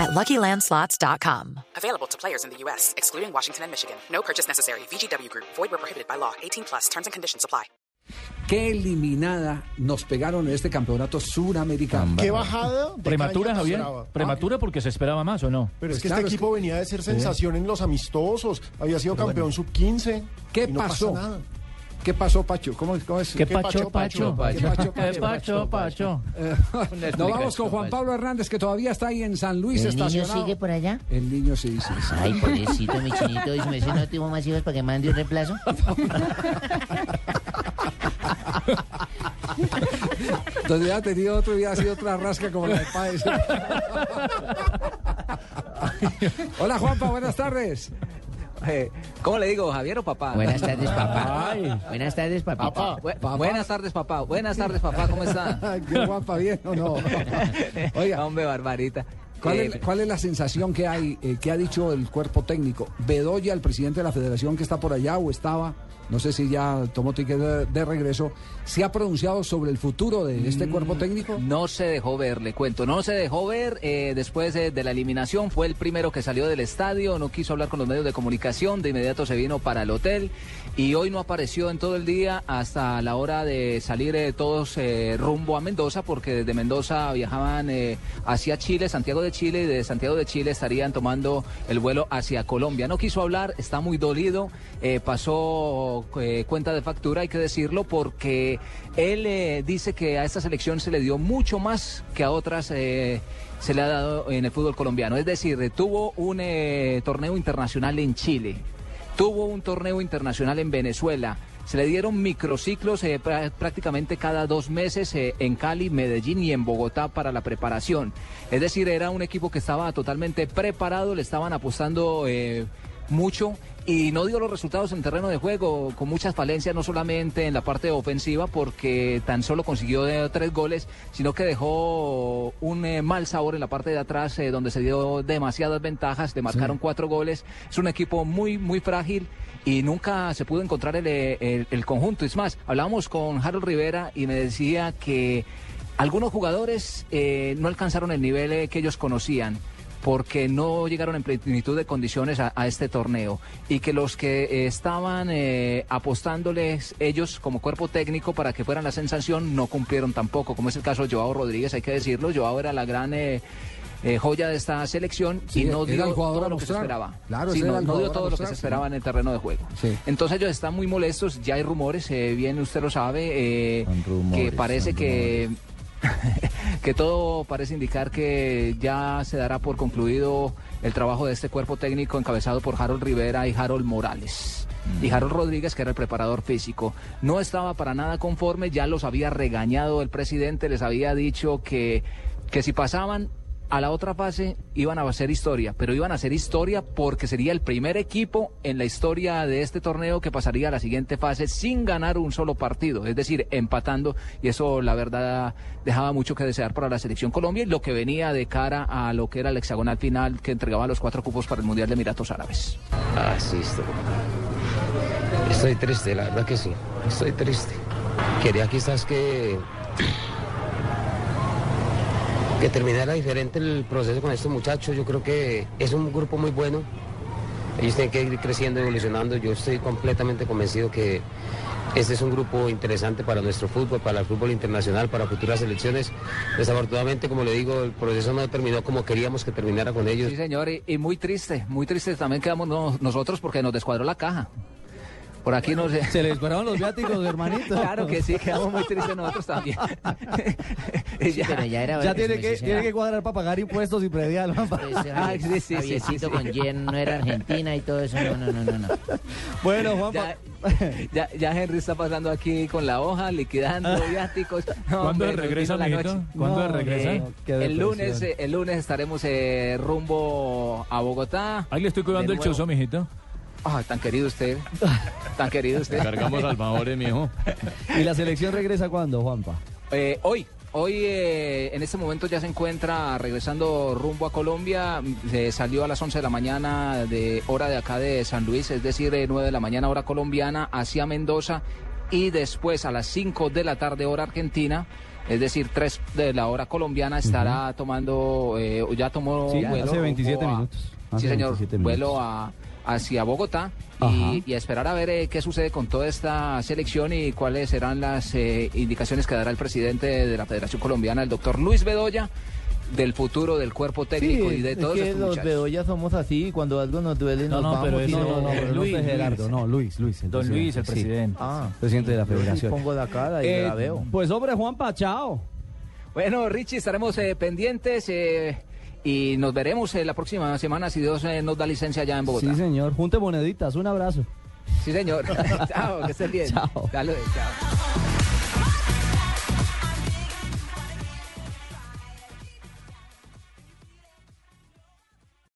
at LuckyLandSlots.com. Available to players in the U.S., excluding Washington and Michigan. No purchase necessary. VGW Group. Void where prohibited by law. 18 plus. Terms and conditions apply. Qué eliminada nos pegaron en este campeonato suramericano. Qué bajada. de Prematura, caña Javier. esperaba. Prematura porque se esperaba más, ¿o no? Pero es Pues que claro, este es equipo venía de ser sensación en los amistosos. Había sido campeón sub-15. ¿Qué y no pasó? pasa nada. ¿Qué pasó, Pacho? ¿Cómo, cómo es? ¿Qué ¿Qué pacho, pacho, pacho? pacho? ¿Qué pacho, ¿Qué pacho? Nos vamos con Juan Pablo Hernández, que todavía está ahí en San Luis ¿El niño estacionado. sigue por allá? El niño sí, sí, sí. Ay, pobrecito, mi chinito. ¿Y si me dice no tuvo más hijos para que mande un reemplazo? Donde hubiera tenido otro, hubiera sido otra rasca como la de Páez. Hola, Juanpa, buenas tardes. Eh, ¿Cómo le digo, Javier o papá? Buenas tardes, papá. Ay. Buenas tardes, papá. Bu- Buenas tardes, papá. Buenas tardes, papá. ¿Cómo está? ¿Qué Juanpa, bien o no? Oiga, Hombre, barbarita. ¿Cuál Eh, es, cuál es la sensación que hay, eh, que ha dicho el cuerpo técnico? Bedoya, el presidente de la federación que está por allá o estaba, no sé si ya tomó ticket de, de regreso, ¿se ha pronunciado sobre el futuro de este cuerpo técnico? No se dejó ver, le cuento. No se dejó ver eh, después de, de la eliminación. Fue el primero que salió del estadio. No quiso hablar con los medios de comunicación. De inmediato se vino para el hotel. Y hoy no apareció en todo el día hasta la hora de salir eh, todos eh, rumbo a Mendoza, porque desde Mendoza viajaban eh, hacia Chile, Santiago de Chile, y de Santiago de Chile estarían tomando el vuelo hacia Colombia. No quiso hablar, está muy dolido. eh, pasó eh, cuenta de factura, hay que decirlo, porque él eh, dice que a esta selección se le dio mucho más que a otras se le ha dado en el fútbol colombiano. Es decir, tuvo un torneo internacional en Chile, tuvo un torneo internacional en Venezuela. Se le dieron microciclos eh, prá- prácticamente cada dos meses eh, en Cali, Medellín y en Bogotá para la preparación. Es decir, era un equipo que estaba totalmente preparado, le estaban apostando eh, mucho y no dio los resultados en terreno de juego, con muchas falencias, no solamente en la parte ofensiva, porque tan solo consiguió eh, tres goles, sino que dejó un eh, mal sabor en la parte de atrás, eh, donde se dio demasiadas ventajas, le marcaron cuatro goles. Es un equipo muy, muy frágil y nunca se pudo encontrar el, eh, el- el conjunto. Es más, hablábamos con Harold Rivera y me decía que algunos jugadores eh, no alcanzaron el nivel eh, que ellos conocían porque no llegaron en plenitud de condiciones a, este torneo y que los que eh, estaban eh, apostándoles ellos como cuerpo técnico para que fueran la sensación no cumplieron tampoco, como es el caso de Joao Rodríguez, hay que decirlo, Joao era la gran eh, joya de esta selección Sí, y no dio el jugador todo lo que se esperaba. Claro, Sí, no, dio todo lo que se esperaba en el terreno de juego. Sí. Entonces ellos están muy molestos, ya hay rumores, eh, bien usted lo sabe, eh, rumores, que parece que que todo parece indicar que ya se dará por concluido el trabajo de este cuerpo técnico encabezado por Harold Rivera y Harold Morales. Y Harold Rodríguez, que era el preparador físico, no estaba para nada conforme, ya los había regañado el presidente, les había dicho que, que si pasaban a la otra fase iban a hacer historia, pero iban a hacer historia porque sería el primer equipo en la historia de este torneo que pasaría a la siguiente fase sin ganar un solo partido, es decir, empatando, y eso la verdad dejaba mucho que desear para la selección Colombia y lo que venía de cara a lo que era el hexagonal final que entregaba los cuatro cupos para el Mundial de Emiratos Árabes. Ah, sí, estoy, estoy triste, la verdad que sí, estoy triste. Quería quizás que, que terminara diferente el proceso con estos muchachos. Yo creo que es un grupo muy bueno. Ellos tienen que ir creciendo, evolucionando. Yo estoy completamente convencido que este es un grupo interesante para nuestro fútbol, para el fútbol internacional, para futuras elecciones. Desafortunadamente, como le digo, el proceso no terminó como queríamos que terminara con ellos. Sí, señor, y, muy triste, muy triste también quedamos no- nosotros porque nos descuadró la caja. Por aquí nos... Se les pararon los viáticos, hermanito. Claro que sí, quedamos muy tristes nosotros también. Ya- Pero ya era Ya tiene que, tiene que cuadrar para pagar impuestos y predial. Pues, Ah, sí, sí, sí, Javiercito sí, sí. con Jen no era Argentina y todo eso. No, no, no, no. no. Bueno, Juanpa. ya, ya, ya Henry está pasando aquí con la hoja, liquidando viáticos. No, ¿Cuándo hombre, regresa, la mijito? noche. ¿Cuándo No, regresa? eh, el lunes, el lunes estaremos eh, rumbo a Bogotá. Ahí le estoy cuidando el chuzo, mijito. Ah, tan querido usted. Tan querido usted. Cargamos alfajores, mijo. ¿Y la selección regresa cuándo, Juanpa? Eh, hoy, hoy eh, en este momento ya se encuentra regresando rumbo a Colombia. Se salió a las 11 de la mañana de hora de acá de San Luis, es decir, de 9 de la mañana hora colombiana hacia Mendoza y después a las 5 de la tarde hora argentina. Es decir, 3 de la hora colombiana estará tomando, eh, ya tomó Sí, vuelo. hace 27 rumbo a- minutos. Hace Sí, señor, 27 vuelo minutos. a, hacia Bogotá y, y a esperar a ver eh, qué sucede con toda esta selección y cuáles serán las eh, indicaciones que dará el presidente de la Federación Colombiana, el doctor Luis Bedoya, del futuro del cuerpo técnico y de todos es que estos los muchachos. Bedoya somos así, cuando algo nos duele No, nos no, vamos pero eso no, no, no, pero no Luis, Gerardo, Luis. no, Luis, Luis. el Don Luis, el sí. presidente. Ah, Presidente de la federación. pongo la cara y Eh, la veo. Pues hombre, Juanpa, chao. Bueno, Richie, estaremos eh, pendientes eh, y nos veremos eh, la próxima semana si Dios eh, nos da licencia ya en Bogotá. Sí, señor. Junte moneditas. Un abrazo. Sí, señor. chao, que estés bien. Chao. Dale, chao.